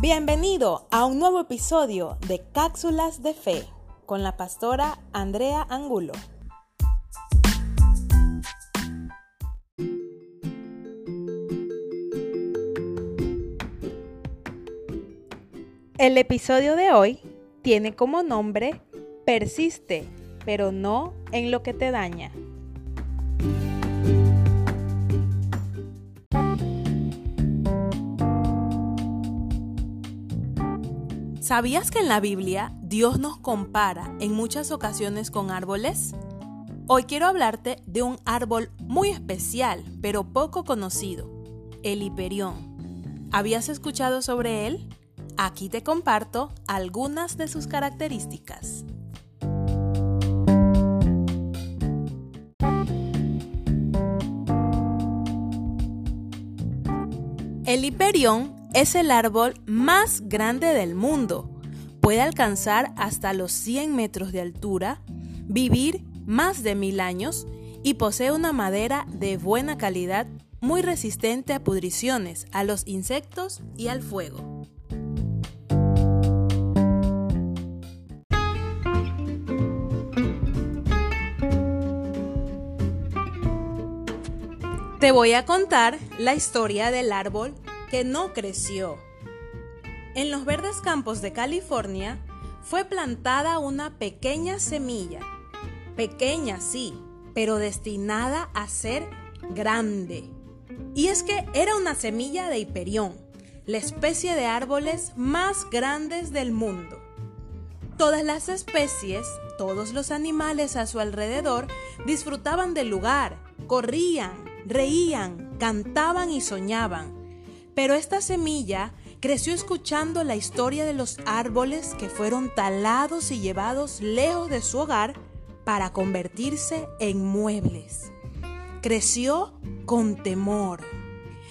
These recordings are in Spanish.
Bienvenido a un nuevo episodio de Cápsulas de Fe con la pastora Andrea Angulo. El episodio de hoy tiene como nombre Persiste, pero no en lo que te daña. ¿Sabías que en la Biblia Dios nos compara en muchas ocasiones con árboles? Hoy quiero hablarte de un árbol muy especial, pero poco conocido, el hiperión. ¿Habías escuchado sobre él? Aquí te comparto algunas de sus características. El hiperión es el árbol más grande del mundo. Puede alcanzar hasta los 100 metros de altura, vivir más de mil años y posee una madera de buena calidad muy resistente a pudriciones, a los insectos y al fuego. Te voy a contar la historia del árbol que no creció. En los verdes campos de California fue plantada una pequeña semilla, pequeña sí, pero destinada a ser grande. Y es que era una semilla de hiperión, la especie de árboles más grandes del mundo. Todas las especies, todos los animales a su alrededor disfrutaban del lugar, corrían, reían, cantaban y soñaban pero esta semilla creció escuchando la historia de los árboles que fueron talados y llevados lejos de su hogar para convertirse en muebles. Creció con temor.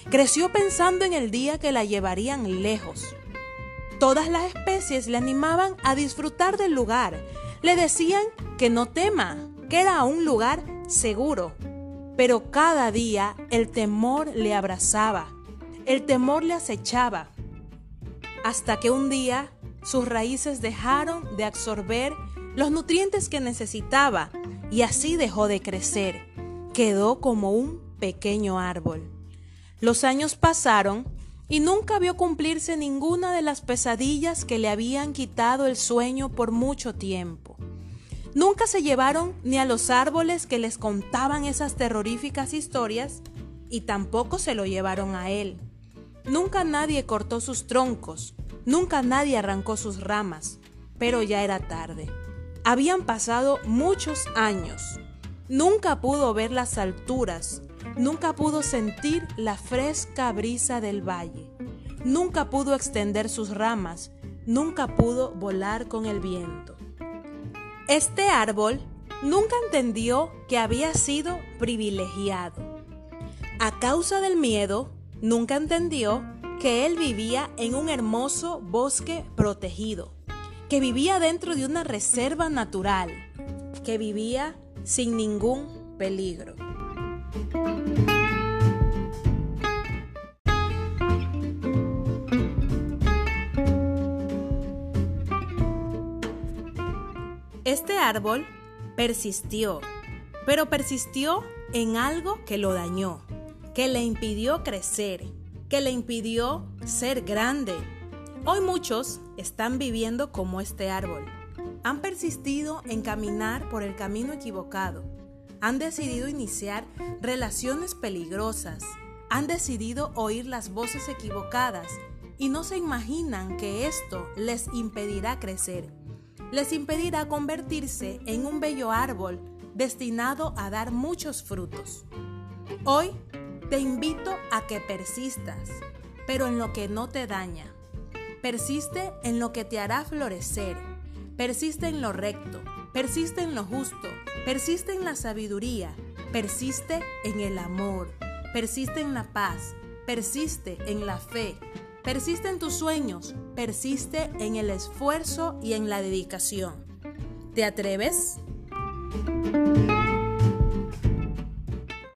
Creció pensando en el día que la llevarían lejos. Todas las especies le animaban a disfrutar del lugar. Le decían que no tema, que era un lugar seguro. Pero cada día el temor le abrazaba el temor le acechaba, hasta que un día sus raíces dejaron de absorber los nutrientes que necesitaba y así dejó de crecer. Quedó como un pequeño árbol. Los años pasaron y nunca vio cumplirse ninguna de las pesadillas que le habían quitado el sueño por mucho tiempo. Nunca se llevaron ni a los árboles que les contaban esas terroríficas historias y tampoco se lo llevaron a él. Nunca nadie cortó sus troncos, nunca nadie arrancó sus ramas, pero ya era tarde. Habían pasado muchos años. Nunca pudo ver las alturas, nunca pudo sentir la fresca brisa del valle, nunca pudo extender sus ramas, nunca pudo volar con el viento. Este árbol nunca entendió que había sido privilegiado. A causa del miedo, Nunca entendió que él vivía en un hermoso bosque protegido, que vivía dentro de una reserva natural, que vivía sin ningún peligro. Este árbol persistió, pero persistió en algo que lo dañó que le impidió crecer, que le impidió ser grande. Hoy muchos están viviendo como este árbol. Han persistido en caminar por el camino equivocado. Han decidido iniciar relaciones peligrosas. Han decidido oír las voces equivocadas y no se imaginan que esto les impedirá crecer. Les impedirá convertirse en un bello árbol destinado a dar muchos frutos. Hoy te invito a que persistas, pero en lo que no te daña. Persiste en lo que te hará florecer. Persiste en lo recto. Persiste en lo justo. Persiste en la sabiduría. Persiste en el amor. Persiste en la paz. Persiste en la fe. Persiste en tus sueños. Persiste en el esfuerzo y en la dedicación. ¿Te atreves?